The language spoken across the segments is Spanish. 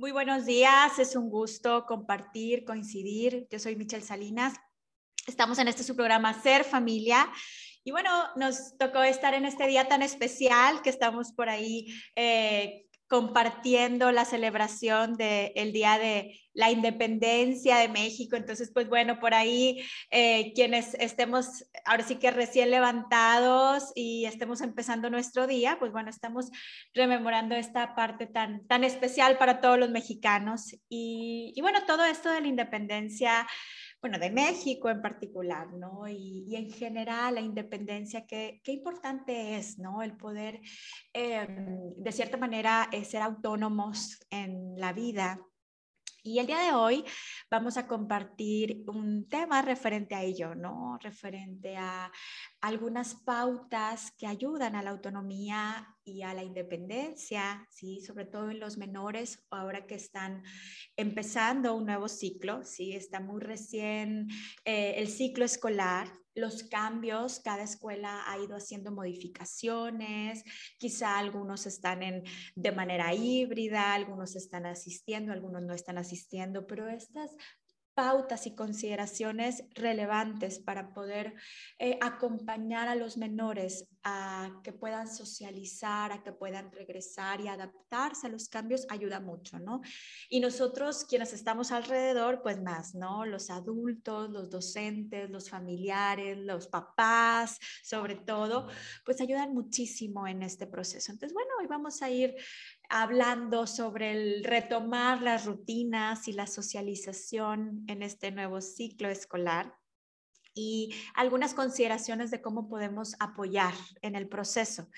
Muy buenos días, es un gusto compartir, coincidir. Yo soy Michelle Salinas. Estamos en este su programa Ser Familia. Y bueno, nos tocó estar en este día tan especial que estamos por ahí eh, compartiendo la celebración del Día de la Independencia de México. Entonces, pues bueno, por ahí eh, quienes estemos ahora sí que recién levantados y estemos empezando nuestro día, pues bueno, estamos rememorando esta parte tan, tan especial para todos los mexicanos. Y, y bueno, todo esto de la independencia bueno, de México en particular, ¿no? Y, en general la independencia, qué, qué importante es, ¿no? El poder, em, de cierta manera, eh, ser autónomos en la vida y el día de hoy vamos a compartir un tema referente a ello, ¿no? Referente a algunas pautas que ayudan a la autonomía y a la independencia, ¿sí? Sobre todo en los menores, ahora que están empezando un nuevo ciclo, ¿sí? Está muy recién eh, el ciclo escolar, los cambios, cada escuela ha ido haciendo modificaciones, quizá algunos están en, de manera híbrida, algunos están asistiendo, algunos no están asistiendo, pero estas pautas y consideraciones relevantes para poder eh, acompañar a los menores a que puedan socializar, a que puedan regresar y adaptarse a los cambios, ayuda mucho, ¿no? Y nosotros, quienes estamos alrededor, pues más, ¿no? Los adultos, los docentes, los familiares, los papás, sobre todo, pues ayudan muchísimo en este proceso. Entonces, bueno, hoy vamos a ir hablando sobre el retomar las rutinas y la socialización en este nuevo ciclo escolar y algunas consideraciones de cómo podemos apoyar en el proceso.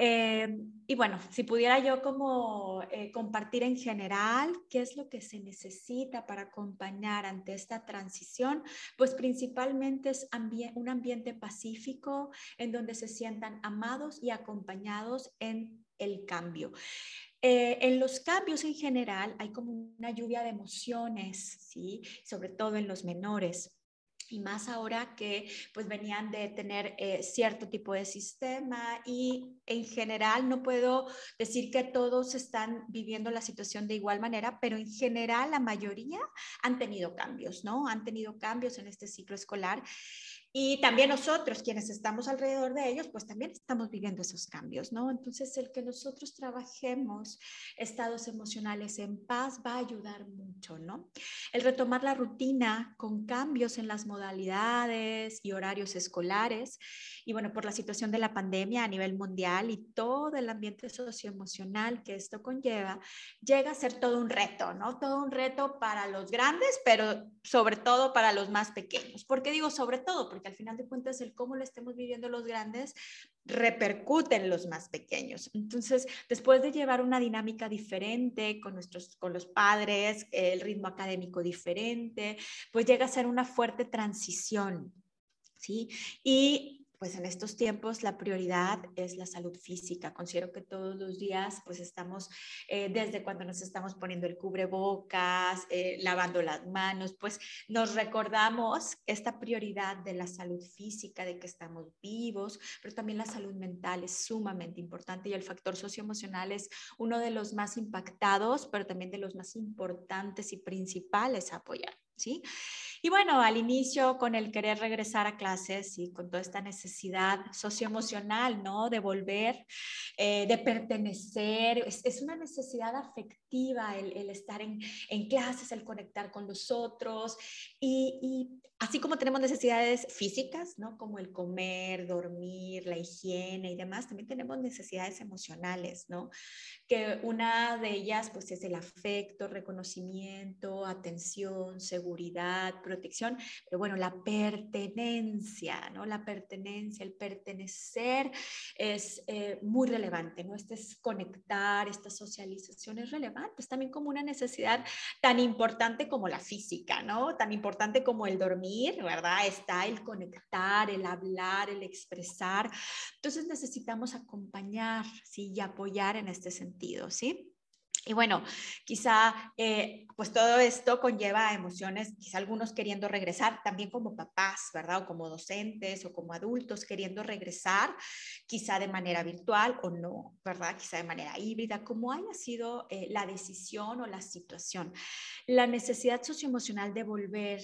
Eh, y bueno, si pudiera yo como eh, compartir en general qué es lo que se necesita para acompañar ante esta transición, pues principalmente es un ambiente pacífico en donde se sientan amados y acompañados en el cambio. Eh, en los cambios en general hay como una lluvia de emociones, ¿sí? Sobre todo en los menores y más ahora que pues venían de tener eh, cierto tipo de sistema y en general no puedo decir que todos están viviendo la situación de igual manera, pero en general la mayoría han tenido cambios, ¿no? Han tenido cambios en este ciclo escolar y también nosotros, quienes estamos alrededor de ellos, pues también estamos viviendo esos cambios, ¿no? Entonces, el que nosotros trabajemos estados emocionales en paz va a ayudar mucho, ¿no? El retomar la rutina con cambios en las modalidades y horarios escolares. Y bueno, por la situación de la pandemia a nivel mundial y todo el ambiente socioemocional que esto conlleva, llega a ser todo un reto, ¿no? Todo un reto para los grandes, pero sobre todo para los más pequeños. ¿Por qué digo sobre todo? Porque al final de cuentas el cómo lo estemos viviendo los grandes repercute en los más pequeños. Entonces, después de llevar una dinámica diferente con nuestros con los padres, el ritmo académico diferente, pues llega a ser una fuerte transición, ¿sí? Y pues en estos tiempos la prioridad es la salud física. Considero que todos los días pues estamos, eh, desde cuando nos estamos poniendo el cubrebocas, eh, lavando las manos, pues nos recordamos esta prioridad de la salud física, de que estamos vivos, pero también la salud mental es sumamente importante y el factor socioemocional es uno de los más impactados, pero también de los más importantes y principales a apoyar. ¿sí? Y bueno, al inicio con el querer regresar a clases y con toda esta necesidad socioemocional, ¿no? De volver, eh, de pertenecer, es, una necesidad afectiva el, estar en, clases, el conectar con los otros y, y, así como tenemos necesidades físicas, ¿no? Como el comer, dormir, la higiene y demás, también tenemos necesidades emocionales, ¿no? Que una de ellas pues es el afecto, reconocimiento, atención, seguridad, protección, pero bueno, la pertenencia, ¿no? La pertenencia, el pertenecer es eh, muy relevante, ¿no? Este es conectar, esta socialización es relevante, es también como una necesidad tan importante como la física, ¿no? Tan importante como el dormir, ¿verdad? Está el conectar, el hablar, el expresar. Entonces necesitamos acompañar. Y apoyar en este sentido, ¿sí? Y bueno, quizá eh, pues todo esto conlleva emociones, quizá algunos queriendo regresar, también como papás, ¿verdad? O como docentes o como adultos queriendo regresar, quizá de manera virtual o no, ¿verdad? Quizá de manera híbrida, como haya sido eh, la decisión o la situación. La necesidad socioemocional de volver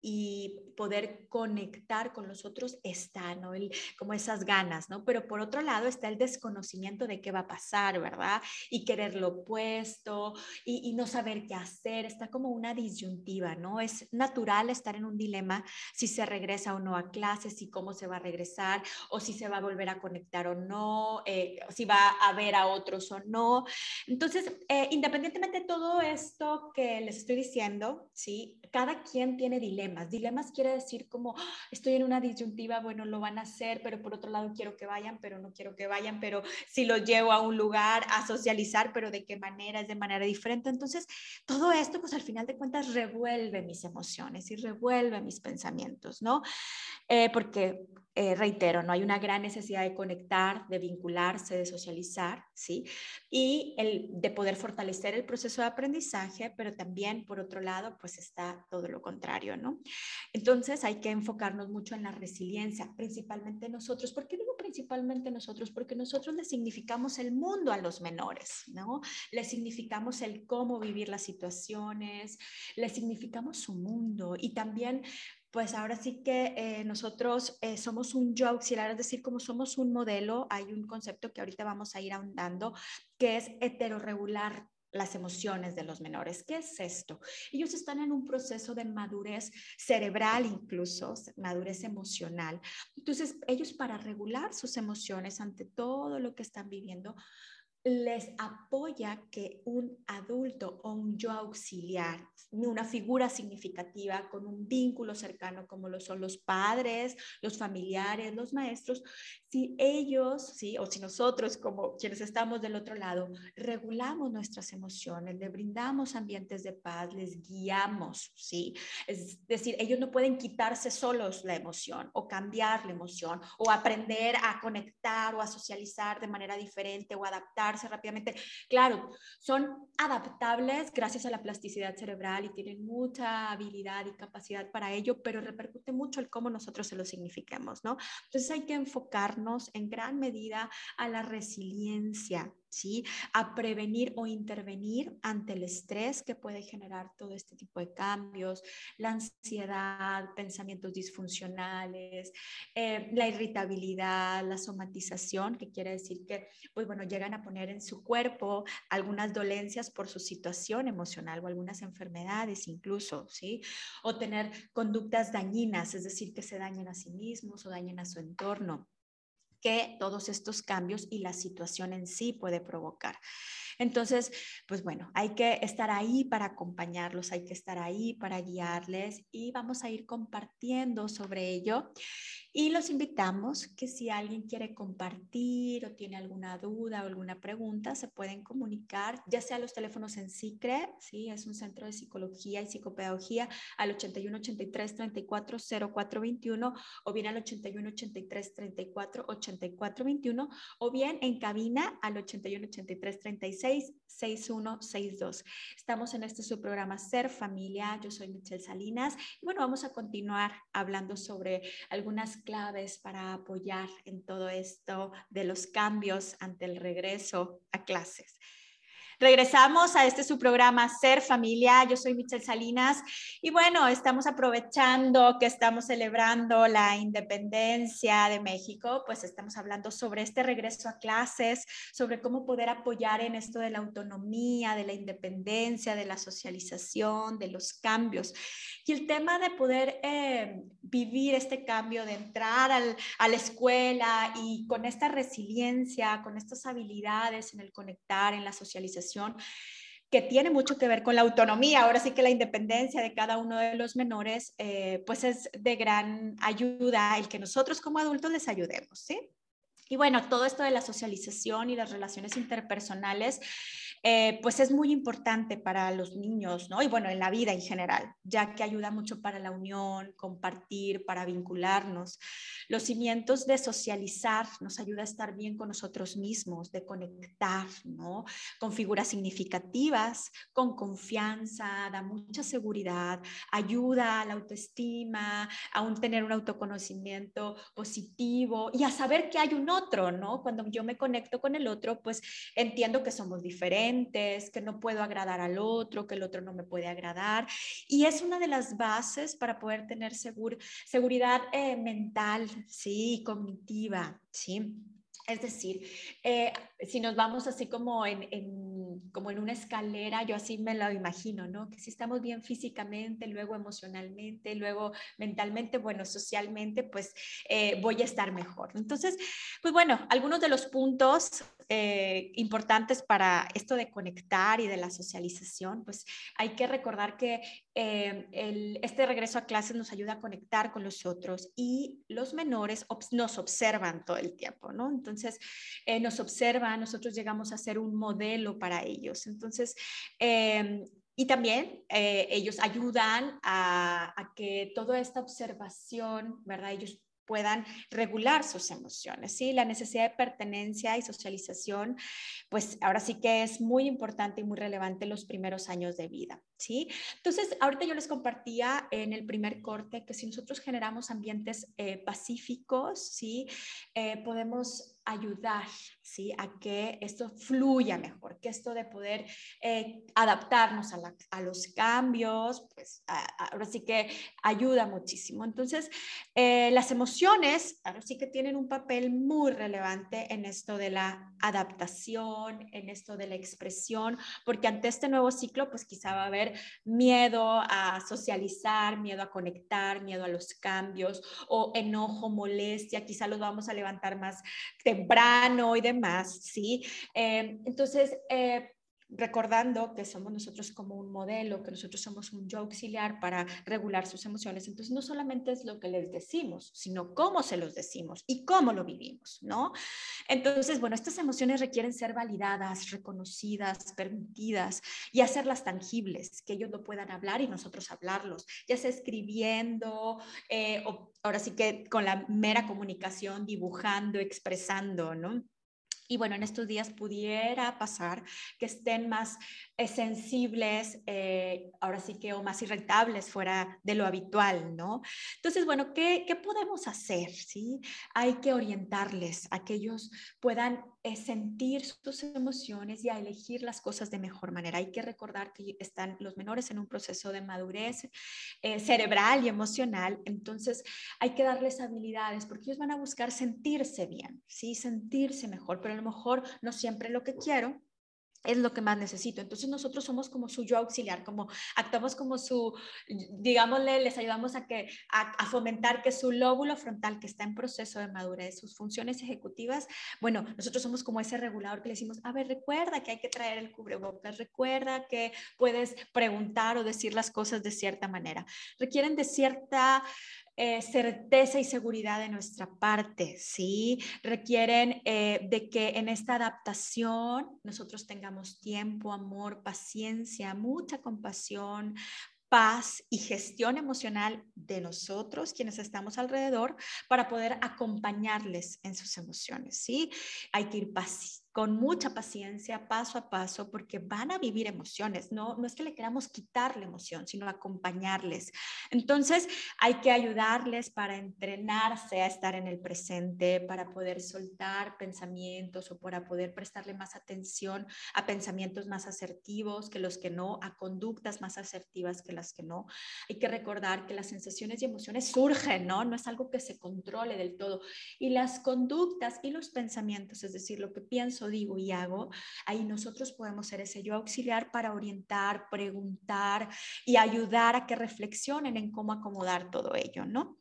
y poder conectar con los otros está, ¿no? El, como esas ganas, ¿no? Pero por otro lado está el desconocimiento de qué va a pasar, ¿verdad? Y querer lo opuesto y, y, no saber qué hacer, está como una disyuntiva, ¿no? Es natural estar en un dilema si se regresa o no a clases, si cómo se va a regresar o si se va a volver a conectar o no, eh, si va a ver a otros o no. Entonces, eh, independientemente de todo esto que les estoy diciendo, ¿sí? Cada quien tiene dilemas dilemas. Dilemas quiere decir como ah, estoy en una disyuntiva, bueno, lo van a hacer, pero por otro lado quiero que vayan, pero no quiero que vayan, pero si los llevo a un lugar a socializar, pero de qué manera, es de manera diferente. Entonces, todo esto, pues al final de cuentas, revuelve mis emociones y revuelve mis pensamientos, ¿no? Eh, porque eh, reitero, no hay una gran necesidad de conectar, de vincularse, de socializar, ¿sí? Y de poder fortalecer el proceso de aprendizaje, pero también, por otro lado, pues está todo lo contrario, ¿no? Entonces hay que enfocarnos mucho en la resiliencia, principalmente nosotros. ¿Por qué digo principalmente nosotros? Porque nosotros le significamos el mundo a los menores, ¿no? Le significamos el cómo vivir las situaciones, le significamos su mundo y también pues ahora sí que eh, nosotros eh, somos un yo auxiliar, es decir, como somos un modelo, hay un concepto que ahorita vamos a ir ahondando, que es heteroregular las emociones de los menores. ¿Qué es esto? Ellos están en un proceso de madurez cerebral incluso, madurez emocional. Entonces, ellos para regular sus emociones ante todo lo que están viviendo, les apoya que un adulto o un yo auxiliar, una figura significativa con un vínculo cercano como lo son los padres, los familiares, los maestros, si ellos, ¿sí? o si nosotros como quienes estamos del otro lado, regulamos nuestras emociones, le brindamos ambientes de paz, les guiamos, ¿sí? Es decir, ellos no pueden quitarse solos la emoción o cambiar la emoción o aprender a conectar o a socializar de manera diferente o adaptarse rápidamente. Claro, son adaptables gracias a la plasticidad cerebral y tienen mucha habilidad y capacidad para ello, pero repercute mucho el cómo nosotros se lo signifiquemos, ¿no? Entonces hay que enfocar en gran medida a la resiliencia, ¿sí? A prevenir o intervenir ante el estrés que puede generar todo este tipo de cambios, la ansiedad, pensamientos disfuncionales, eh, la irritabilidad, la somatización, que quiere decir que, pues bueno, llegan a poner en su cuerpo algunas dolencias por su situación emocional o algunas enfermedades incluso, ¿sí? O tener conductas dañinas, es decir, que se dañen a sí mismos o dañen a su entorno que todos estos cambios y la situación en sí puede provocar. Entonces, pues bueno, hay que estar ahí para acompañarlos, hay que estar ahí para guiarles y vamos a ir compartiendo sobre ello. Y los invitamos que si alguien quiere compartir o tiene alguna duda o alguna pregunta, se pueden comunicar, ya sea los teléfonos en SICRE, ¿sí? es un centro de psicología y psicopedagogía, al 81 83 34 04 21 o bien al 81 83 34 84 21 o bien en cabina al 81 83 36 61 62. Estamos en este subprograma Ser Familia, yo soy Michelle Salinas y bueno, vamos a continuar hablando sobre algunas claves para apoyar en todo esto de los cambios ante el regreso a clases. Regresamos a este su programa Ser Familia. Yo soy Michelle Salinas y bueno, estamos aprovechando que estamos celebrando la independencia de México, pues estamos hablando sobre este regreso a clases, sobre cómo poder apoyar en esto de la autonomía, de la independencia, de la socialización, de los cambios. Y el tema de poder eh, vivir este cambio, de entrar al, a la escuela y con esta resiliencia, con estas habilidades en el conectar, en la socialización que tiene mucho que ver con la autonomía. Ahora sí que la independencia de cada uno de los menores, eh, pues es de gran ayuda el que nosotros como adultos les ayudemos, ¿sí? Y bueno, todo esto de la socialización y las relaciones interpersonales eh, pues es muy importante para los niños, ¿no? Y bueno, en la vida en general, ya que ayuda mucho para la unión, compartir, para vincularnos. Los cimientos de socializar nos ayuda a estar bien con nosotros mismos, de conectar, ¿no? Con figuras significativas, con confianza, da mucha seguridad, ayuda a la autoestima, a un, tener un autoconocimiento positivo y a saber que hay un otro, ¿no? Cuando yo me conecto con el otro, pues entiendo que somos diferentes, que no puedo agradar al otro, que el otro no me puede agradar. Y es una de las bases para poder tener seguridad eh, mental, sí, cognitiva, sí. Es decir, eh, si nos vamos así como en, como en una escalera, yo así me lo imagino, ¿no? Que si estamos bien físicamente, luego emocionalmente, luego mentalmente, bueno, socialmente, pues eh, voy a estar mejor. Entonces, pues bueno, algunos de los puntos eh, importantes para esto de conectar y de la socialización, pues hay que recordar que este regreso a clases nos ayuda a conectar con los otros y los menores nos observan todo el tiempo, ¿no? Entonces, entonces eh, nos observan, nosotros llegamos a ser un modelo para ellos. Entonces, em, y también eh, ellos ayudan a, que toda esta observación, ¿verdad? Ellos puedan regular sus emociones, ¿sí? La necesidad de pertenencia y socialización, pues ahora sí que es muy importante y muy relevante los primeros años de vida, ¿sí? Entonces, ahorita yo les compartía en el primer corte que si nosotros generamos ambientes eh, pacíficos, ¿sí? Eh, podemos ayudar ¿sí? a que esto fluya mejor, que esto de poder eh, adaptarnos a, los cambios, pues ahora sí que ayuda muchísimo. Entonces, las emociones ahora sí que tienen un papel muy relevante en esto de la adaptación, en esto de la expresión, porque ante este nuevo ciclo, pues quizá va a haber miedo a socializar, miedo a conectar, miedo a los cambios o enojo, molestia, quizá los vamos a levantar más temprano y demás, ¿sí? Eh, entonces, eh, recordando que somos nosotros como un modelo, que nosotros somos un yo auxiliar para regular sus emociones. Entonces, no solamente es lo que les decimos, sino cómo se los decimos y cómo lo vivimos, ¿no? Entonces, bueno, estas emociones requieren ser validadas, reconocidas, permitidas y hacerlas tangibles, que ellos lo puedan hablar y nosotros hablarlos, ya sea escribiendo eh, o ahora sí que con la mera comunicación, dibujando, expresando, ¿no? Y bueno, en estos días pudiera pasar que estén más sensibles, eh, ahora sí que o más irritables fuera de lo habitual, ¿no? Entonces, bueno, ¿qué, ¿qué, podemos hacer? ¿sí? Hay que orientarles a que ellos puedan eh, sentir sus emociones y a elegir las cosas de mejor manera. Hay que recordar que están los menores en un proceso de madurez cerebral y emocional, entonces hay que darles habilidades porque ellos van a buscar sentirse bien, ¿sí? Sentirse mejor, pero lo mejor no siempre lo que quiero, es lo que más necesito. Entonces nosotros somos como su yo auxiliar, como actuamos como su, digámosle, les ayudamos a, que, a, fomentar que su lóbulo frontal que está en proceso de madurez, sus funciones ejecutivas, bueno, nosotros somos como ese regulador que le decimos, a ver, recuerda que hay que traer el cubrebocas, recuerda que puedes preguntar o decir las cosas de cierta manera. Requieren de cierta eh, certeza y seguridad de nuestra parte, ¿sí? Requieren eh, de que en esta adaptación nosotros tengamos tiempo, amor, paciencia, mucha compasión, paz y gestión emocional de nosotros, quienes estamos alrededor, para poder acompañarles en sus emociones, ¿sí? Hay que ir con mucha paciencia, paso a paso, porque van a vivir emociones. No, no es que le queramos quitar la emoción, sino acompañarles. Entonces, hay que ayudarles para entrenarse a estar en el presente, para poder soltar pensamientos o para poder prestarle más atención a pensamientos más asertivos que los que no, a conductas más asertivas que las que no. Hay que recordar que las sensaciones y emociones surgen, ¿no? No es algo que se controle del todo. Y las conductas y los pensamientos, es decir, lo que pienso, digo y hago, ahí nosotros podemos ser ese yo auxiliar para orientar, preguntar y ayudar a que reflexionen en cómo acomodar todo ello, ¿no?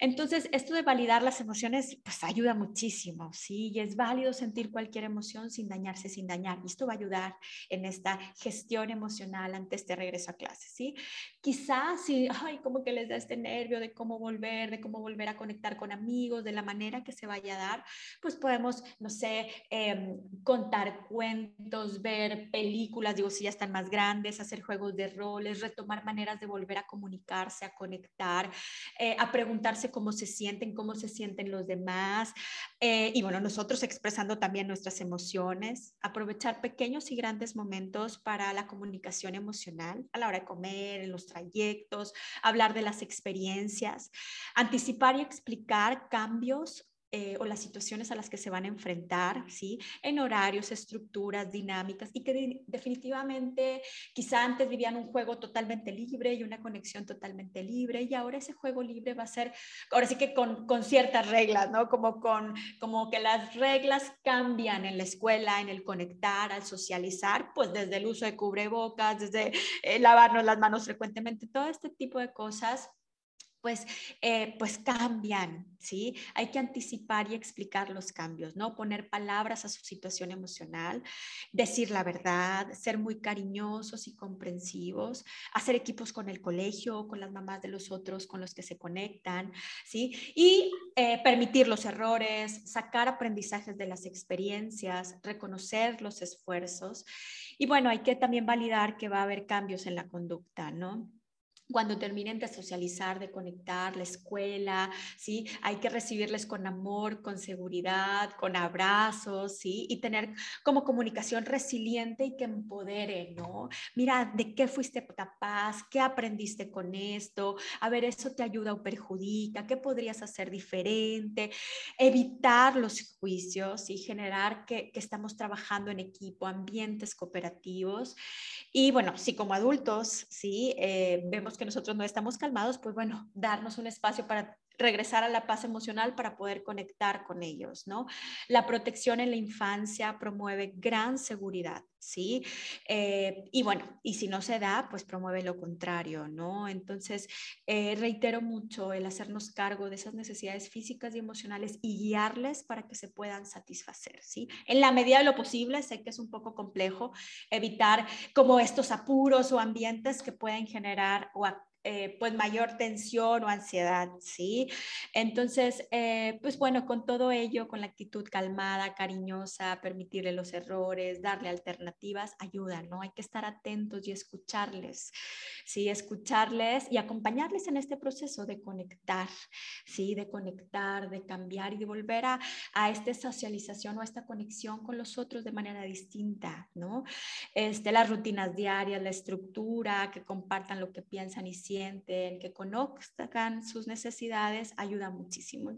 Entonces, esto de validar las emociones, pues ayuda muchísimo, ¿sí? Y es válido sentir cualquier emoción sin dañarse, sin dañar. Y esto va a ayudar en esta gestión emocional ante este regreso a clase, ¿sí? Quizás si, ay, como que les da este nervio de cómo volver, de cómo volver a conectar con amigos, de la manera que se vaya a dar, pues podemos, no sé, eh, contar cuentos, ver películas, digo, si ya están más grandes, hacer juegos de roles, retomar maneras de volver a comunicarse, a conectar, eh, a preguntarse cómo se sienten, cómo se sienten los demás. Eh, y bueno, nosotros expresando también nuestras emociones, aprovechar pequeños y grandes momentos para la comunicación emocional a la hora de comer, en los trayectos, hablar de las experiencias, anticipar y explicar cambios eh, o las situaciones a las que se van a enfrentar, ¿sí? En horarios, estructuras, dinámicas, y que definitivamente quizá antes vivían un juego totalmente libre y una conexión totalmente libre, y ahora ese juego libre va a ser, ahora sí que con, con ciertas reglas, ¿no? Como, con, como que las reglas cambian en la escuela, en el conectar, al socializar, pues desde el uso de cubrebocas, desde eh, lavarnos las manos frecuentemente, todo este tipo de cosas pues, eh, pues cambian, ¿sí? Hay que anticipar y explicar los cambios, ¿no? Poner palabras a su situación emocional, decir la verdad, ser muy cariñosos y comprensivos, hacer equipos con el colegio, con las mamás de los otros con los que se conectan, ¿sí? Y eh, permitir los errores, sacar aprendizajes de las experiencias, reconocer los esfuerzos. Y bueno, hay que también validar que va a haber cambios en la conducta, ¿no? Cuando terminen de socializar, de conectar, la escuela, ¿sí? Hay que recibirles con amor, con seguridad, con abrazos, ¿sí? Y tener como comunicación resiliente y que empodere, ¿no? Mira, ¿de qué fuiste capaz? ¿Qué aprendiste con esto? A ver, ¿eso te ayuda o perjudica? ¿Qué podrías hacer diferente? Evitar los juicios y generar que, estamos trabajando en equipo, ambientes cooperativos. Y bueno, sí, como adultos, ¿sí? Eh, vemos que nosotros no estamos calmados, pues bueno, darnos un espacio para regresar a la paz emocional para poder conectar con ellos, ¿no? La protección en la infancia promueve gran seguridad, ¿sí? Eh, y bueno, y si no se da, pues promueve lo contrario, ¿no? Entonces, eh, reitero mucho el hacernos cargo de esas necesidades físicas y emocionales y guiarles para que se puedan satisfacer, ¿sí? En la medida de lo posible, sé que es un poco complejo evitar como estos apuros o ambientes que pueden generar o eh, pues mayor tensión o ansiedad, ¿sí? Entonces, eh, pues bueno, con todo ello, con la actitud calmada, cariñosa, permitirle los errores, darle alternativas, ayuda, ¿no? Hay que estar atentos y escucharles, ¿sí? Escucharles y acompañarles en este proceso de conectar, ¿sí? De conectar, de cambiar y de volver a, a esta socialización o a esta conexión con los otros de manera distinta, ¿no? Este, las rutinas diarias, la estructura, que compartan lo que piensan y sienten, que conozcan sus necesidades, ayuda muchísimo.